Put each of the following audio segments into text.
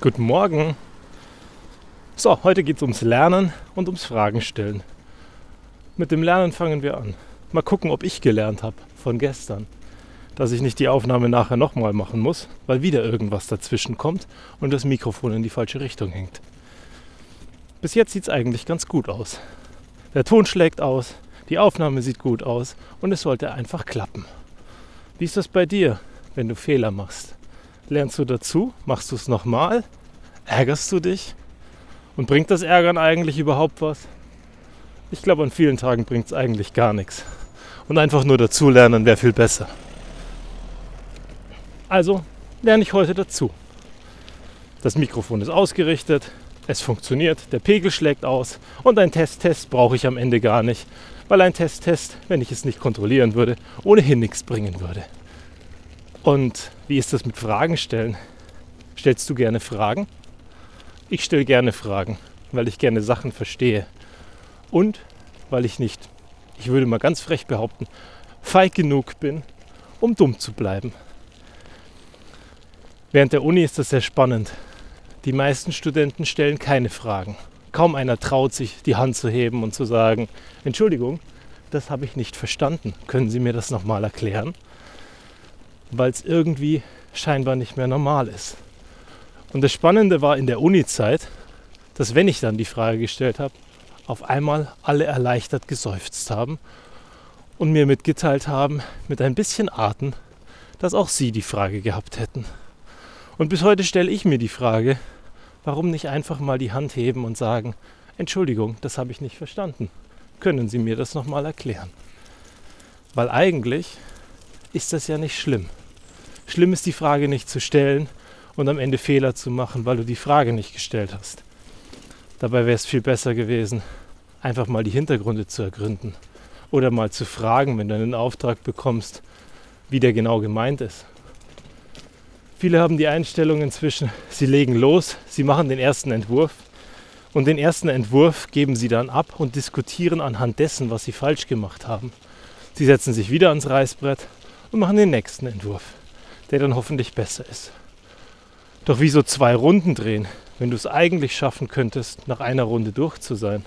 Guten Morgen. So, heute geht es ums Lernen und ums Fragen stellen. Mit dem Lernen fangen wir an. Mal gucken, ob ich gelernt habe von gestern. Dass ich nicht die Aufnahme nachher nochmal machen muss, weil wieder irgendwas dazwischen kommt und das Mikrofon in die falsche Richtung hängt. Bis jetzt sieht es eigentlich ganz gut aus. Der Ton schlägt aus, die Aufnahme sieht gut aus und es sollte einfach klappen. Wie ist das bei dir, wenn du Fehler machst? Lernst du dazu? Machst du es nochmal? Ärgerst du dich? Und bringt das Ärgern eigentlich überhaupt was? Ich glaube, an vielen Tagen bringt es eigentlich gar nichts. Und einfach nur dazulernen wäre viel besser. Also lerne ich heute dazu. Das Mikrofon ist ausgerichtet, es funktioniert, der Pegel schlägt aus und ein Test-Test brauche ich am Ende gar nicht, weil ein Test-Test, wenn ich es nicht kontrollieren würde, ohnehin nichts bringen würde. Und wie ist das mit Fragen stellen? Stellst du gerne Fragen? Ich stelle gerne Fragen, weil ich gerne Sachen verstehe. Und weil ich nicht, ich würde mal ganz frech behaupten, feig genug bin, um dumm zu bleiben. Während der Uni ist das sehr spannend. Die meisten Studenten stellen keine Fragen. Kaum einer traut sich, die Hand zu heben und zu sagen, Entschuldigung, das habe ich nicht verstanden. Können Sie mir das nochmal erklären? Weil es irgendwie scheinbar nicht mehr normal ist. Und das Spannende war in der Uni-Zeit, dass wenn ich dann die Frage gestellt habe, auf einmal alle erleichtert geseufzt haben und mir mitgeteilt haben, mit ein bisschen Atem, dass auch sie die Frage gehabt hätten. Und bis heute stelle ich mir die Frage, warum nicht einfach mal die Hand heben und sagen, Entschuldigung, das habe ich nicht verstanden. Können Sie mir das nochmal erklären? Weil eigentlich ist das ja nicht schlimm. Schlimm ist die Frage nicht zu stellen und am Ende Fehler zu machen, weil du die Frage nicht gestellt hast. Dabei wäre es viel besser gewesen, einfach mal die Hintergründe zu ergründen oder mal zu fragen, wenn du einen Auftrag bekommst, wie der genau gemeint ist. Viele haben die Einstellung inzwischen, sie legen los, sie machen den ersten Entwurf und den ersten Entwurf geben sie dann ab und diskutieren anhand dessen, was sie falsch gemacht haben. Sie setzen sich wieder ans Reißbrett und machen den nächsten Entwurf der dann hoffentlich besser ist. Doch wieso zwei Runden drehen, wenn du es eigentlich schaffen könntest, nach einer Runde durch zu sein?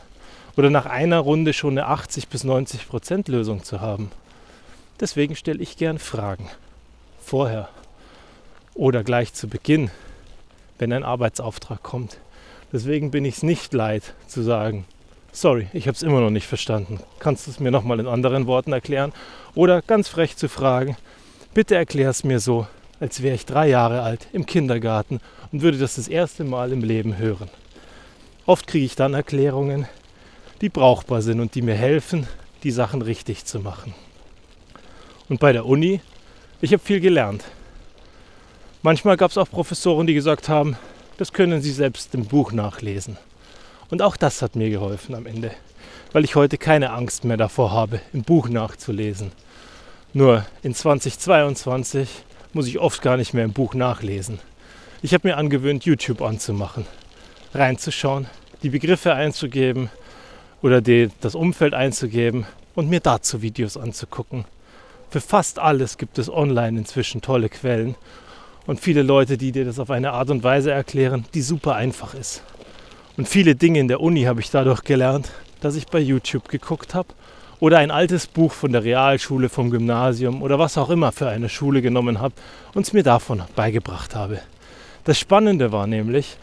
Oder nach einer Runde schon eine 80 bis 90 Prozent Lösung zu haben? Deswegen stelle ich gern Fragen. Vorher. Oder gleich zu Beginn, wenn ein Arbeitsauftrag kommt. Deswegen bin ich es nicht leid zu sagen, sorry, ich habe es immer noch nicht verstanden. Kannst du es mir nochmal in anderen Worten erklären? Oder ganz frech zu fragen, Bitte erklär es mir so, als wäre ich drei Jahre alt im Kindergarten und würde das das erste Mal im Leben hören. Oft kriege ich dann Erklärungen, die brauchbar sind und die mir helfen, die Sachen richtig zu machen. Und bei der Uni, ich habe viel gelernt. Manchmal gab es auch Professoren, die gesagt haben, das können Sie selbst im Buch nachlesen. Und auch das hat mir geholfen am Ende, weil ich heute keine Angst mehr davor habe, im Buch nachzulesen. Nur in 2022 muss ich oft gar nicht mehr im Buch nachlesen. Ich habe mir angewöhnt, YouTube anzumachen, reinzuschauen, die Begriffe einzugeben oder die, das Umfeld einzugeben und mir dazu Videos anzugucken. Für fast alles gibt es online inzwischen tolle Quellen und viele Leute, die dir das auf eine Art und Weise erklären, die super einfach ist. Und viele Dinge in der Uni habe ich dadurch gelernt, dass ich bei YouTube geguckt habe oder ein altes Buch von der Realschule, vom Gymnasium oder was auch immer für eine Schule genommen habe und es mir davon beigebracht habe. Das Spannende war nämlich,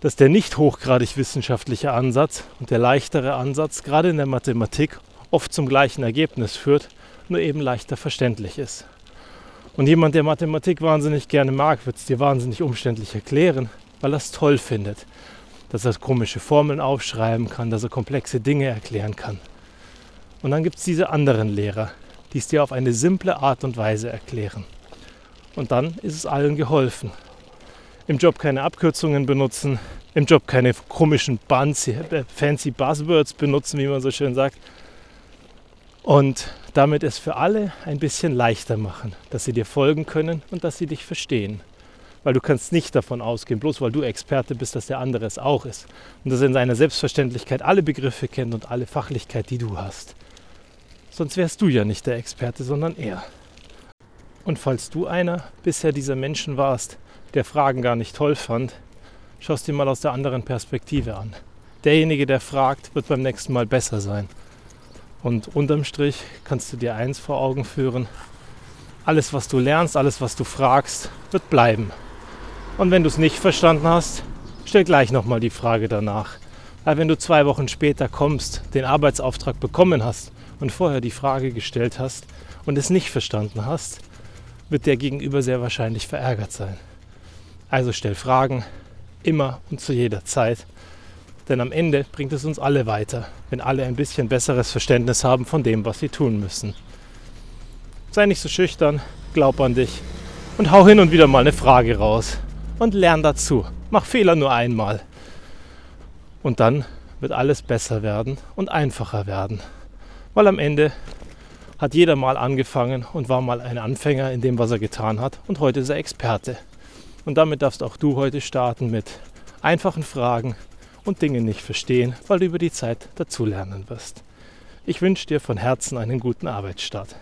dass der nicht hochgradig wissenschaftliche Ansatz und der leichtere Ansatz gerade in der Mathematik oft zum gleichen Ergebnis führt, nur eben leichter verständlich ist. Und jemand, der Mathematik wahnsinnig gerne mag, wird es dir wahnsinnig umständlich erklären, weil er es toll findet, dass er komische Formeln aufschreiben kann, dass er komplexe Dinge erklären kann. Und dann gibt es diese anderen Lehrer, die es dir auf eine simple Art und Weise erklären. Und dann ist es allen geholfen. Im Job keine Abkürzungen benutzen, im Job keine komischen äh, fancy Buzzwords benutzen, wie man so schön sagt. Und damit es für alle ein bisschen leichter machen, dass sie dir folgen können und dass sie dich verstehen. Weil du kannst nicht davon ausgehen, bloß weil du Experte bist, dass der andere es auch ist. Und dass er in seiner Selbstverständlichkeit alle Begriffe kennt und alle Fachlichkeit, die du hast. Sonst wärst du ja nicht der Experte, sondern er. Und falls du einer bisher dieser Menschen warst, der Fragen gar nicht toll fand, Schau es dir mal aus der anderen Perspektive an. Derjenige, der fragt, wird beim nächsten Mal besser sein. Und unterm Strich kannst du dir eins vor Augen führen. Alles, was du lernst, alles, was du fragst, wird bleiben. Und wenn du es nicht verstanden hast, stell gleich nochmal die Frage danach. Weil wenn du zwei Wochen später kommst, den Arbeitsauftrag bekommen hast und vorher die Frage gestellt hast und es nicht verstanden hast, wird der Gegenüber sehr wahrscheinlich verärgert sein. Also stell Fragen immer und zu jeder Zeit, denn am Ende bringt es uns alle weiter, wenn alle ein bisschen besseres Verständnis haben von dem, was sie tun müssen. Sei nicht so schüchtern, glaub an dich und hau hin und wieder mal eine Frage raus und lern dazu. Mach Fehler nur einmal. Und dann wird alles besser werden und einfacher werden. Weil am Ende hat jeder mal angefangen und war mal ein Anfänger in dem, was er getan hat. Und heute ist er Experte. Und damit darfst auch du heute starten mit einfachen Fragen und Dinge nicht verstehen, weil du über die Zeit dazulernen wirst. Ich wünsche dir von Herzen einen guten Arbeitsstart.